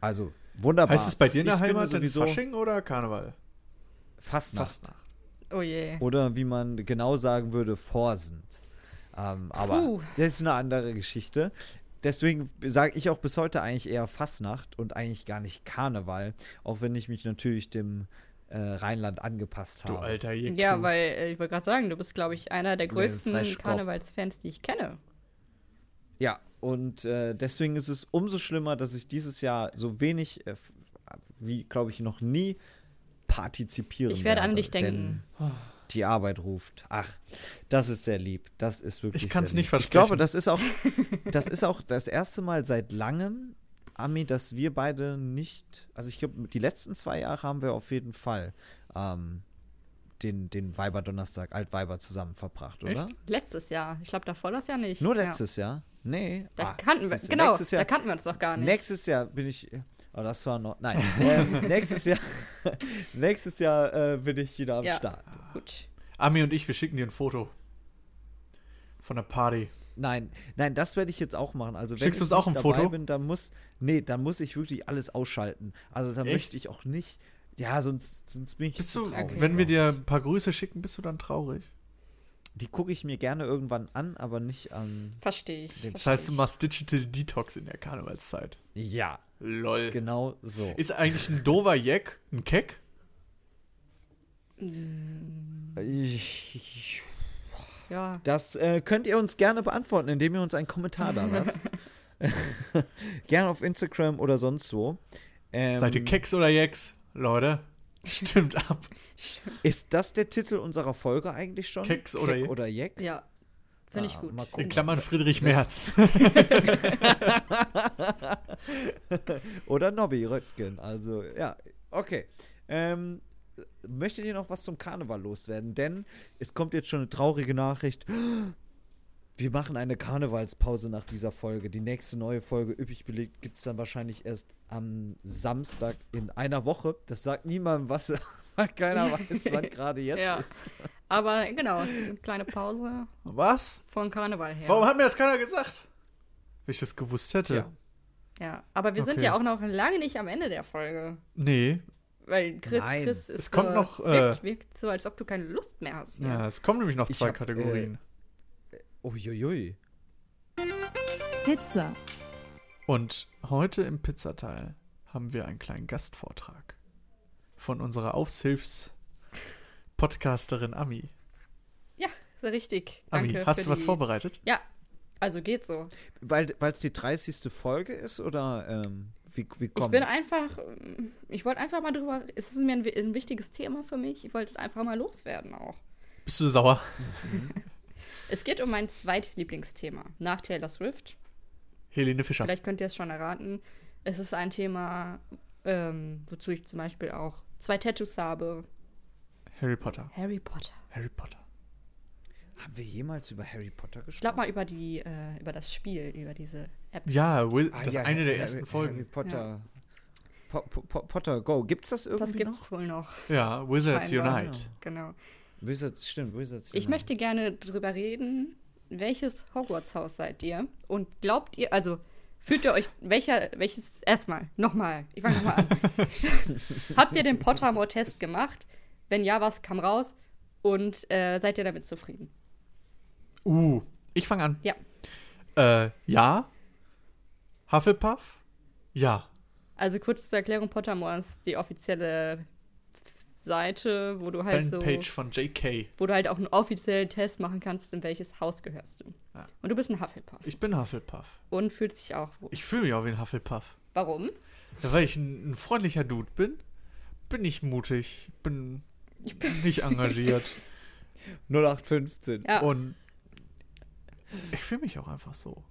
also wunderbar. Heißt es bei dir in der Ich Heimat sowieso Fasching oder Karneval? Fastnacht. Fastnacht. Oh je. Oder wie man genau sagen würde, Vorsend. Ähm, aber Puh. das ist eine andere Geschichte. Deswegen sage ich auch bis heute eigentlich eher Fastnacht und eigentlich gar nicht Karneval, auch wenn ich mich natürlich dem äh, Rheinland angepasst Du habe. alter Jeku. Ja, weil äh, ich wollte gerade sagen, du bist, glaube ich, einer der größten. Karnevalsfans, die ich kenne. Ja, und äh, deswegen ist es umso schlimmer, dass ich dieses Jahr so wenig, äh, wie glaube ich noch nie, partizipieren Ich werde an dich denken. denn Die Arbeit ruft. Ach, das ist sehr lieb. Das ist wirklich. Ich kann's sehr nicht lieb. Ich glaube, versprechen. das ist auch, das ist auch das erste Mal seit langem, Ami, dass wir beide nicht. Also ich glaube, die letzten zwei Jahre haben wir auf jeden Fall ähm, den, den Weiberdonnerstag, Altweiber zusammen verbracht, oder? Echt? Letztes Jahr. Ich glaube, davor das Jahr nicht. Nur Ja. letztes Jahr? Nee. Da Ah, kannten wir, genau, da kannten wir uns doch gar nicht. Nächstes Jahr bin ich. Oh, das war noch. Nein. ähm, nächstes Jahr. nächstes Jahr äh, bin ich wieder am Ja. Start. Gut. Ami und ich, wir schicken dir ein Foto. Von der Party. Nein, nein, das werde ich jetzt auch machen. Also wenn Schickst du ich uns auch ein dabei Foto? bin, dann muss. Nee, dann muss ich wirklich alles ausschalten. Also dann Echt? möchte ich auch nicht. Ja, sonst, sonst bin ich Bist du, traurig. wenn wir dir ein paar Grüße schicken, bist du dann traurig? Die gucke ich mir gerne irgendwann an, aber nicht an. Verstehe ich. Das Das versteh heißt, du ich. machst Digital Detox in der Karnevalszeit. Ja, Lol. genau so. Ist eigentlich ein dover Jack ein Keck? Ich, Ja. Das äh, könnt ihr uns gerne beantworten, indem ihr uns einen Kommentar da lasst. gerne auf Instagram oder sonst wo. Ähm, Seid ihr Keks oder Jacks? Leute, stimmt ab. Ist das der Titel unserer Folge eigentlich schon? Keks oder Keck oder Jeck? Ja. Finde ich Ah, gut. mal gucken. In Klammern Friedrich Merz. Oder Nobby Röttgen. Also, ja, okay. Ähm, möchtet ihr noch was zum Karneval loswerden? Denn es kommt jetzt schon eine traurige Nachricht. Wir machen eine Karnevalspause nach dieser Folge. Die nächste neue Folge, üppig belegt, gibt es dann wahrscheinlich erst am Samstag in einer Woche. Das sagt niemandem was, keiner weiß, wann gerade jetzt Ja. ist. Aber genau, eine kleine Pause Was? von Karneval her. Warum hat mir das keiner gesagt? Wenn ich das gewusst hätte. Tja. Ja, aber wir sind Okay. ja auch noch lange nicht am Ende der Folge. Nee. Weil Chris, Nein. Chris ist Es kommt so, noch, es wirkt, äh, wirkt so, als ob du keine Lust mehr hast. Ja, es kommen nämlich noch zwei hab, Kategorien. Uiuiui. Pizza. Und heute im Pizzateil haben wir einen kleinen Gastvortrag von unserer Aushilfs-Podcasterin Ami. Ja, sehr richtig. Ami, Danke hast du was die- vorbereitet? Ja, also geht so. Weil es die 30. Folge ist oder ähm, wie, wie Ich kommt bin einfach, ähm, ich wollte einfach mal drüber, es ist mir ein, ein wichtiges Thema für mich. Ich wollte es einfach mal loswerden auch. Bist du sauer? Es geht um mein zweitlieblingsthema nach Taylor Swift. Helene Fischer. Vielleicht könnt ihr es schon erraten. Es ist ein Thema, ähm, wozu ich zum Beispiel auch zwei Tattoos habe. Harry Potter. Harry Potter. Harry Potter. Haben wir jemals über Harry Potter gesprochen? Ich glaube mal über die, äh, über das Spiel, über diese App. Ja, Will, Ah, das ja, eine der Harry, ersten Harry Folgen. Potter. Po, po, po, Potter Go. Gibt's das irgendwie das gibt noch? es wohl noch. Ja, Wizards Scheinbar. Unite. Genau. Wizards, stimmt, Wizards. Ich Unite. möchte gerne drüber reden, welches Hogwarts-Haus seid ihr? Und glaubt ihr, also fühlt ihr euch, welcher, welches, erstmal, nochmal, ich fange nochmal an. Habt ihr den Pottermore-Test gemacht? Wenn ja, was kam raus? Und äh, seid ihr damit zufrieden? Uh, ich fange an. Ja. Äh, ja. Hufflepuff? Ja. Also kurz zur Erklärung, Pottermore ist die offizielle Seite, wo du halt so, Fanpage von JK. wo du halt auch einen offiziellen Test machen kannst, in welches Haus gehörst du. Ja. Und du bist ein Hufflepuff Ich bin Hufflepuff. und fühlst dich auch wohl. Ich fühle mich auch wie ein Hufflepuff. Warum? Ja, weil ich ein, ein freundlicher Dude bin, bin ich mutig, bin nicht engagiert 0815. Ja. und ich fühle mich auch einfach so.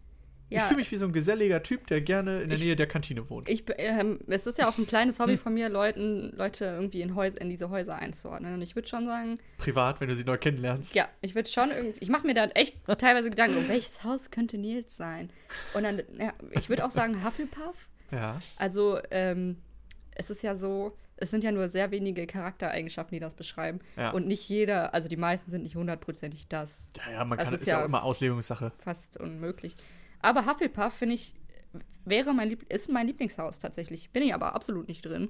Ja. Ich fühle mich wie so ein geselliger Typ, der gerne in der Ich- Nähe der Kantine wohnt. Ich, ähm, es ist ja auch ein kleines Hobby von mir, Leuten, Leute irgendwie in, Häus in diese Häuser einzuordnen. Und ich würde schon sagen, Privat, wenn du sie neu kennenlernst. ja, ich würde schon irgendwie, ich mache mir da echt teilweise Gedanken, um welches Haus könnte Nils sein? Und dann, ja, ich würde auch sagen Hufflepuff. Ja. Also, ähm, es ist ja so, es sind ja nur sehr wenige Charaktereigenschaften, die das beschreiben. Ja. Und nicht jeder, also die meisten sind nicht hundertprozentig das. Ja, ja, man Das kann, ist ist ja ja- auch immer Auslegungssache. Fast unmöglich. Aber Hufflepuff, finde ich, wäre mein Lieb ist mein Lieblingshaus tatsächlich. Bin ich aber absolut nicht drin.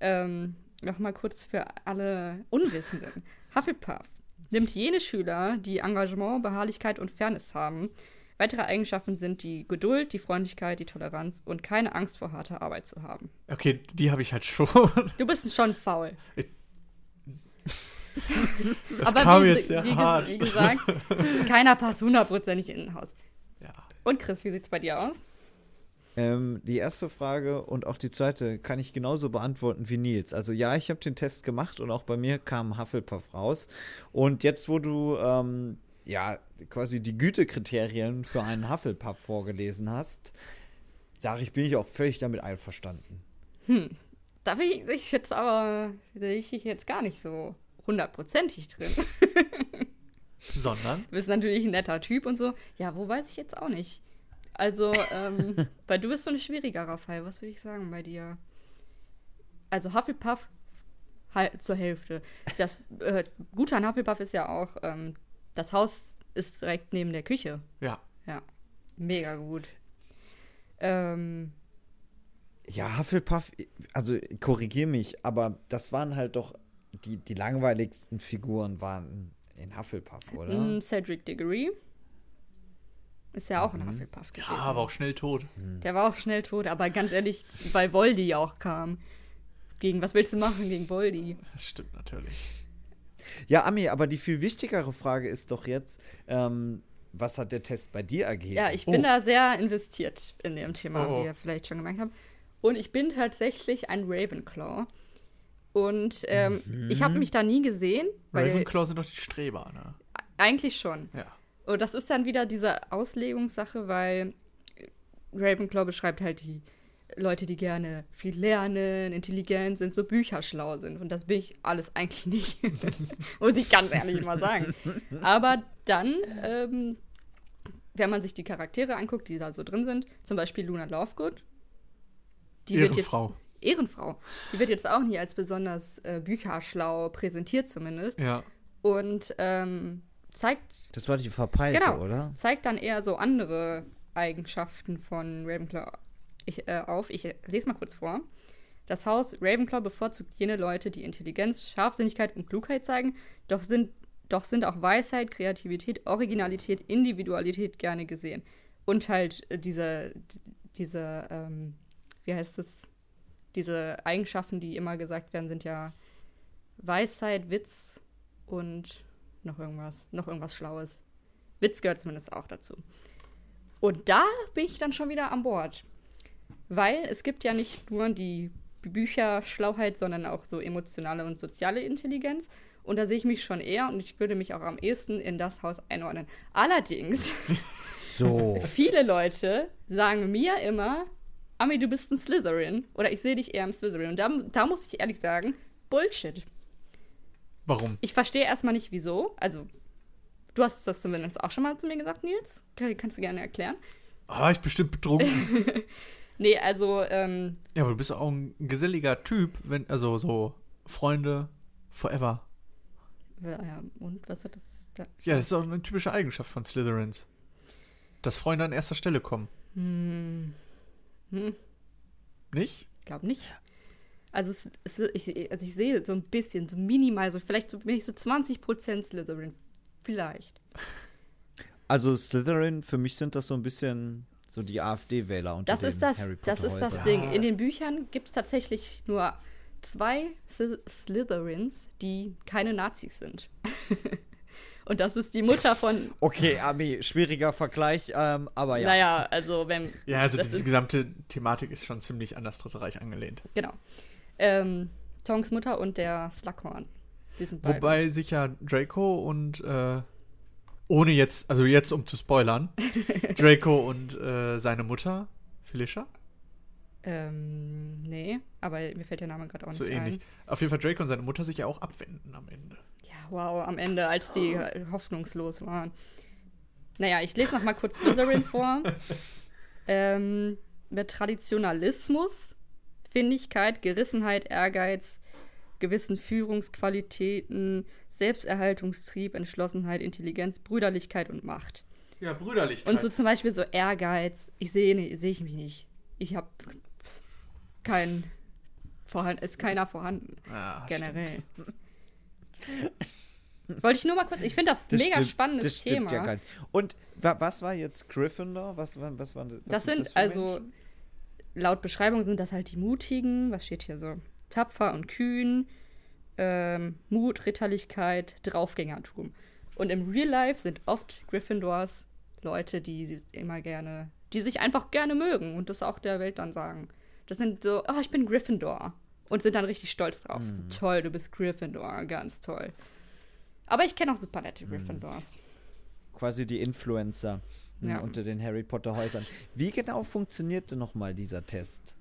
Ähm, Nochmal kurz für alle Unwissenden. Hufflepuff nimmt jene Schüler, die Engagement, Beharrlichkeit und Fairness haben. Weitere Eigenschaften sind die Geduld, die Freundlichkeit, die Toleranz und keine Angst vor harter Arbeit zu haben. Okay, die habe ich halt schon. Du bist schon faul. Das aber kam wie, jetzt sehr wie, hart. wie gesagt, keiner passt hundertprozentig in ein Haus. Und Chris, wie sieht's bei dir aus? Ähm, die erste Frage und auch die zweite kann ich genauso beantworten wie Nils. Also ja, ich habe den Test gemacht und auch bei mir kam Hufflepuff raus. Und jetzt, wo du ähm, ja quasi die Gütekriterien für einen Hufflepuff vorgelesen hast, sage ich, bin ich auch völlig damit einverstanden. Da bin ich, ich jetzt aber, sehe ich dich jetzt gar nicht so hundertprozentig drin. Sondern? Du bist natürlich ein netter Typ und so. Ja, wo weiß ich jetzt auch nicht. Also, ähm, weil du bist so ein schwierigerer Fall. Was würde ich sagen bei dir? Also Hufflepuff halt zur Hälfte. Das äh, Gute an Hufflepuff ist ja auch, ähm, das Haus ist direkt neben der Küche. Ja. Ja, mega gut. Ähm, Ja, Hufflepuff, also korrigier mich, aber das waren halt doch die, die langweiligsten Figuren waren in Hufflepuff, oder? Cedric Diggory ist ja auch ein Hufflepuff Ja, gewesen. aber auch schnell tot. Der war auch schnell tot, aber ganz ehrlich, weil Voldy auch kam. Gegen was willst du machen gegen Voldy? Das stimmt natürlich. Ja, Ami, aber die viel wichtigere Frage ist doch jetzt, ähm, was hat der Test bei dir ergeben? Ja, ich bin Oh. da sehr investiert in dem Thema, Oh, oh. wie ihr vielleicht schon gemerkt habt. Und ich bin tatsächlich ein Ravenclaw. Und ähm, ich habe mich da nie gesehen, weil Ravenclaw sind doch die Streber, ne? eigentlich schon. Ja. Und das ist dann wieder diese Auslegungssache, weil Ravenclaw beschreibt halt die Leute, die gerne viel lernen, intelligent sind, so bücherschlau sind. Und das bin ich alles eigentlich nicht. Muss ich ganz ehrlich mal sagen. Aber dann, ähm, wenn man sich die Charaktere anguckt, die da so drin sind, zum Beispiel Luna Lovegood, die Ehrenfrau. wird jetzt. Ehrenfrau. Die wird jetzt auch nie als besonders äh, bücherschlau präsentiert, zumindest. Ja. Und ähm, zeigt Das war die Verpeilte, Genau. oder? zeigt dann eher so andere Eigenschaften von Ravenclaw ich, äh, auf. Ich lese mal kurz vor. Das Haus Ravenclaw bevorzugt jene Leute, die Intelligenz, Scharfsinnigkeit und Klugheit zeigen, doch sind, doch sind auch Weisheit, Kreativität, Originalität, Individualität gerne gesehen. Und halt äh, diese, diese, ähm, wie heißt es, diese Eigenschaften, die immer gesagt werden, sind ja Weisheit, Witz und noch irgendwas, noch irgendwas Schlaues. Witz gehört zumindest auch dazu. Und da bin ich dann schon wieder an Bord. Weil es gibt ja nicht nur die Bücherschlauheit, sondern auch so emotionale und soziale Intelligenz. Und da sehe ich mich schon eher und ich würde mich auch am ehesten in das Haus einordnen. Allerdings, So. viele Leute sagen mir immer, Ami, du bist ein Slytherin. Oder ich sehe dich eher im Slytherin. Und da, da muss ich ehrlich sagen, Bullshit. Warum? Ich verstehe erstmal nicht, wieso. Also, du hast das zumindest auch schon mal zu mir gesagt, Nils. Kann- Kannst du gerne erklären. Ah, ich bestimmt betrunken. Nee, also, ähm, ja, aber du bist auch ein geselliger Typ, wenn, also so Freunde forever. ja, und was hat das da? Ja, das ist auch eine typische Eigenschaft von Slytherins. Dass Freunde an erster Stelle kommen. Hm, hm, Nicht? glaub nicht. Also, es, es, ich, also ich sehe so ein bisschen, so minimal, so vielleicht so, bin ich so 20% Slytherin. Vielleicht. Also Slytherin, für mich sind das so ein bisschen so die AfD-Wähler unter Das ist das, Harry das ist das. Ding. In den Büchern gibt es tatsächlich nur zwei Sly- Slytherins, die keine Nazis sind. Und das ist die Mutter von. Okay, Ami, schwieriger Vergleich, ähm, aber ja. Naja, also wenn. Ja, also diese ist- gesamte Thematik ist schon ziemlich an das Dritte Reich angelehnt. Genau. Ähm, Tonks Mutter und der Slughorn. Die sind beide. Wobei sich ja Draco und äh, ohne jetzt, also jetzt um zu spoilern, Draco und äh, seine Mutter, Felicia, Ähm, nee, aber mir fällt der Name gerade auch nicht so ähnlich. ein. Auf jeden Fall Draco und seine Mutter sich ja auch abwenden am Ende. Wow, am Ende, als die äh, hoffnungslos waren. Naja, ich lese noch mal kurz Slytherin vor. Ähm, mit Traditionalismus, Findigkeit, Gerissenheit, Ehrgeiz, gewissen Führungsqualitäten, Selbsterhaltungstrieb, Entschlossenheit, Intelligenz, Brüderlichkeit und Macht. Ja, Brüderlichkeit. Und so zum Beispiel so Ehrgeiz. Ich sehe ne, sehe ich mich nicht. Ich habe kein vorhanden, ist keiner vorhanden ah, generell. Wollte ich nur mal kurz. Ich finde das, Das mega stimmt- spannendes das Thema. Ja nicht. Und wa was war jetzt Gryffindor? Was, war- was waren was Das sind für also Menschen? laut Beschreibung sind das halt die Mutigen. Was steht hier so? Tapfer und kühn, ähm, Mut, Ritterlichkeit, Draufgängertum. Und im Real Life sind oft Gryffindors Leute, die immer gerne, die sich einfach gerne mögen und das auch der Welt dann sagen. Das sind so, oh, ich bin Gryffindor. Und sind dann richtig stolz drauf. So, toll, du bist Gryffindor, ganz toll. Aber ich kenne auch super nette Gryffindors. quasi die Influencer ne, Ja. unter den Harry Potter Häusern. Wie genau funktionierte nochmal dieser Test?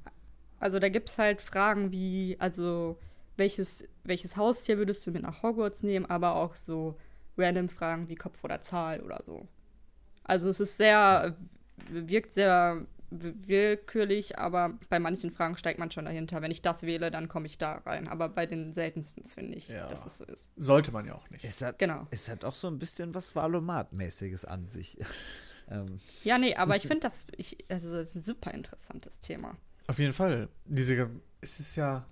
Also da gibt es halt Fragen wie, also welches, welches Haustier würdest du mit nach Hogwarts nehmen, aber auch so random Fragen wie Kopf oder Zahl oder so. Also es ist sehr, wirkt sehr willkürlich, aber bei manchen Fragen steigt man schon dahinter. Wenn ich das wähle, dann komme ich da rein. Aber bei den seltensten finde ich, Ja. dass es so ist. Sollte man ja auch nicht. Es hat, Genau. es hat auch so ein bisschen was Valomat-mäßiges an sich. ähm, Ja, nee, aber ich finde das, ich, also das ist ein super interessantes Thema. Auf jeden Fall. Diese, es ist ja,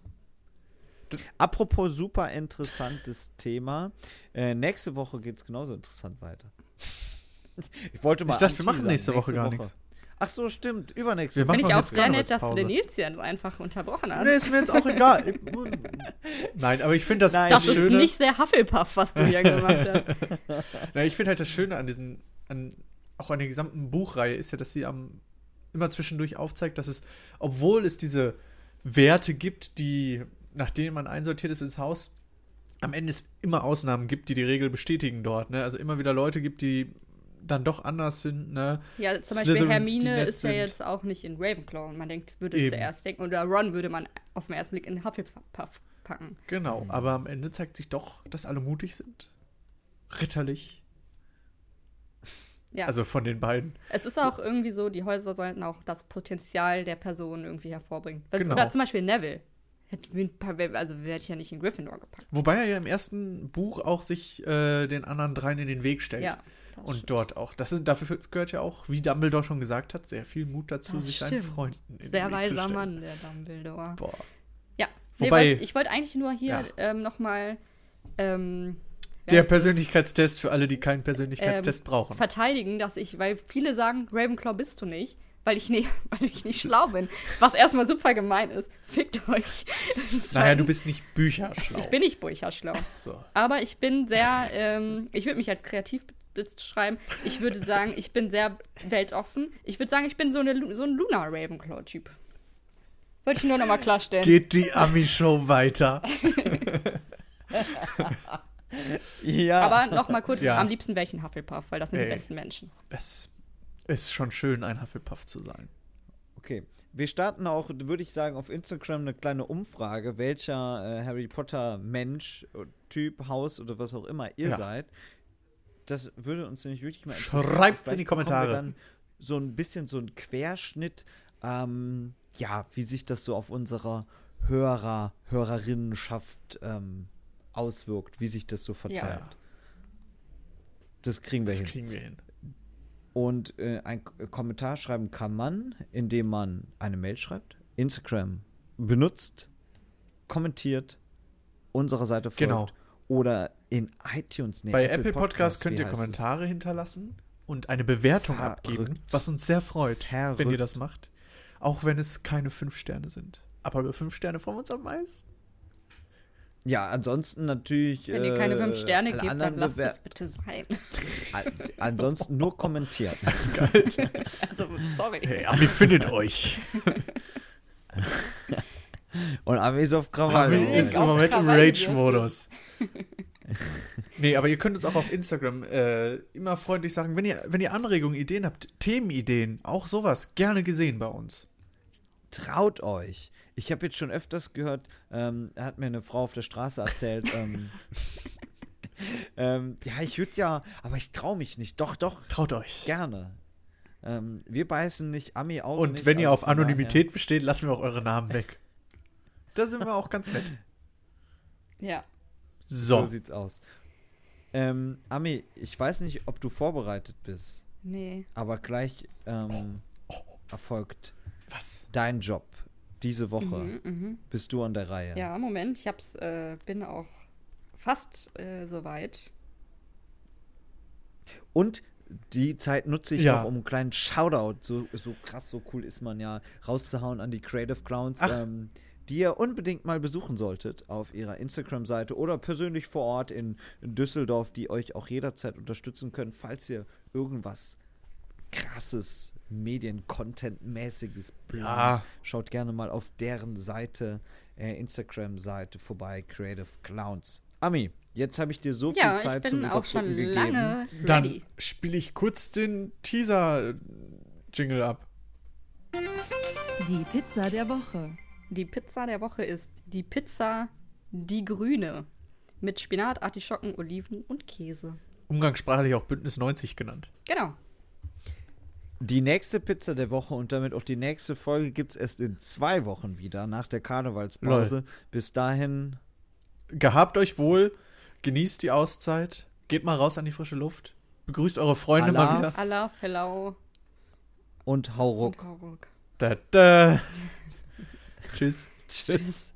apropos super interessantes Thema. Äh, nächste Woche geht es genauso interessant weiter. ich wollte mal. Ich dachte, wir machen anteasern, nächste Woche gar nichts. Ach so, stimmt. Übernächste Wir Woche. machen Finde ich auch sehr nett, dass du den Nils jetzt einfach unterbrochen hast. nee, ist mir jetzt auch egal. Nein, aber ich finde das, Nein, das, ist Schöne. nicht sehr Hufflepuff, was du hier gemacht hast. Na, ich finde halt das Schöne an diesen, an, auch an der gesamten Buchreihe ist ja, dass sie am, immer zwischendurch aufzeigt, dass es, obwohl es diese Werte gibt, die, nach denen man einsortiert ist ins Haus, am Ende es immer Ausnahmen gibt, die die Regel bestätigen dort. Ne? Also immer wieder Leute gibt, die dann doch anders sind. Ne? Ja, zum Beispiel Slytherins, Hermine ist ja sind. jetzt auch nicht in Ravenclaw und man denkt, würde Eben. zuerst denken, oder Ron würde man auf den ersten Blick in Hufflepuff packen. Genau, aber am Ende zeigt sich doch, dass alle mutig sind. Ritterlich. Ja. Also von den beiden. es ist auch irgendwie so, die Häuser sollten auch das Potenzial der Person irgendwie hervorbringen. Genau. Oder zum Beispiel Neville. Also hätte ich ja nicht in Gryffindor gepackt. Wobei er ja im ersten Buch auch sich äh, den anderen dreien in den Weg stellt. Ja. Das Und stimmt. dort auch. Das ist, dafür gehört ja auch, wie Dumbledore schon gesagt hat, sehr viel Mut dazu, Das sich seinen stimmt. Freunden in Sehr weiser. Mann, der Dumbledore. Boah. Ja. Nee, Wobei- ich ich wollte eigentlich nur hier Ja. ähm, nochmal ähm, Der? Persönlichkeitstest für alle, die keinen Persönlichkeitstest Ähm, brauchen. verteidigen, dass ich, weil viele sagen, Ravenclaw bist du nicht, weil ich, nicht, weil ich nicht schlau bin. Was erstmal super gemein ist. Fickt euch. Naja, du bist nicht bücherschlau. Ich bin nicht bücherschlau. So. Aber ich bin sehr, ähm, ich würde mich als kreativ beschreiben. Ich würde sagen, ich bin sehr weltoffen. Ich würde sagen, ich bin so, eine, so ein Luna Ravenclaw-Typ. Wollte ich nur nochmal klarstellen. Geht die Ami-Show weiter? ja. Aber nochmal kurz, Ja. am liebsten welchen Hufflepuff, weil das sind Ey. die besten Menschen. Es ist schon schön, ein Hufflepuff zu sein. Okay. Wir starten auch, würde ich sagen, auf Instagram eine kleine Umfrage, welcher äh, Harry Potter Mensch, äh, Typ, Haus oder was auch immer ihr Ja. seid. Das würde uns nämlich wirklich mal interessieren. Schreibt's in die Kommentare. Dann so ein bisschen so ein Querschnitt, ähm, ja, wie sich das so auf unsere Hörer, Hörerinnenschaft ähm, auswirkt, wie sich das so verteilt. Das kriegen wir Das hin. kriegen wir hin. Und äh, ein K Kommentar schreiben kann man, indem man eine Mail schreibt, Instagram benutzt, kommentiert, unserer Seite folgt Genau. Oder in iTunes. nee, Bei Apple Podcast könnt wie ihr heißt es? Kommentare hinterlassen und eine Bewertung Verrückt. abgeben, was uns sehr freut, wenn ihr Verrückt. das macht. Auch wenn es keine fünf Sterne sind. Aber über fünf Sterne freuen wir uns am meisten. Ja, ansonsten natürlich. Wenn ihr keine äh, fünf Sterne alle gebt, dann lasst Bewer- es bitte sein. An- Ansonsten nur kommentieren. Also, sorry. Hey, Ami findet euch. Und Amis auf Krawall. Ami ist im Auf Moment im Rage-Modus. Nee, aber ihr könnt uns auch auf Instagram äh, immer freundlich sagen, wenn ihr, wenn ihr Anregungen, Ideen habt, Themenideen, auch sowas, gerne gesehen bei uns. Traut euch. Ich habe jetzt schon öfters gehört, ähm, hat mir eine Frau auf der Straße erzählt, ähm, ähm, ja, ich würde ja, aber ich traue mich nicht. Doch, doch, Traut euch. gerne. Ähm, wir beißen nicht Ami auch Und nicht, wenn ihr also auf Anonymität besteht, lassen wir auch eure Namen weg. Da sind wir auch ganz nett. Ja. So. So. sieht's aus. Ähm, Ami, ich weiß nicht, ob du vorbereitet bist, Nee. aber gleich ähm, erfolgt Was? dein Job diese Woche. Mhm, mhm. Bist du an der Reihe? Ja, Moment, ich hab's, äh, bin auch fast äh, soweit. Und die Zeit nutze ich Ja. noch, um einen kleinen Shoutout, so, so krass, so cool ist man ja, rauszuhauen an die Creative Clowns, Ach. ähm, die ihr unbedingt mal besuchen solltet auf ihrer Instagram-Seite oder persönlich vor Ort in Düsseldorf, die euch auch jederzeit unterstützen können, falls ihr irgendwas krasses, Medien-Content-mäßiges plant. Ja. Schaut gerne mal auf deren Seite, äh, Instagram-Seite vorbei, Creative Clowns. Ami, jetzt habe ich dir so viel Ja, Zeit ich zum bin auch schon gegeben. lange Dann ready. spiele ich kurz den Teaser-Jingle ab. Die Pizza der Woche. Die Pizza der Woche ist die Pizza Die Grüne. Mit Spinat, Artischocken, Oliven und Käse. Umgangssprachlich auch Bündnis 90 genannt. Genau. Die nächste Pizza der Woche und damit auch die nächste Folge gibt es erst in zwei Wochen wieder, nach der Karnevalspause. Bis dahin, Gehabt euch wohl, genießt die Auszeit, geht mal raus an die frische Luft, begrüßt eure Freunde Allah. mal wieder. Allah, Fellau und hau ruck. und Hauruck. Da, da. Tschüss. Tschüss.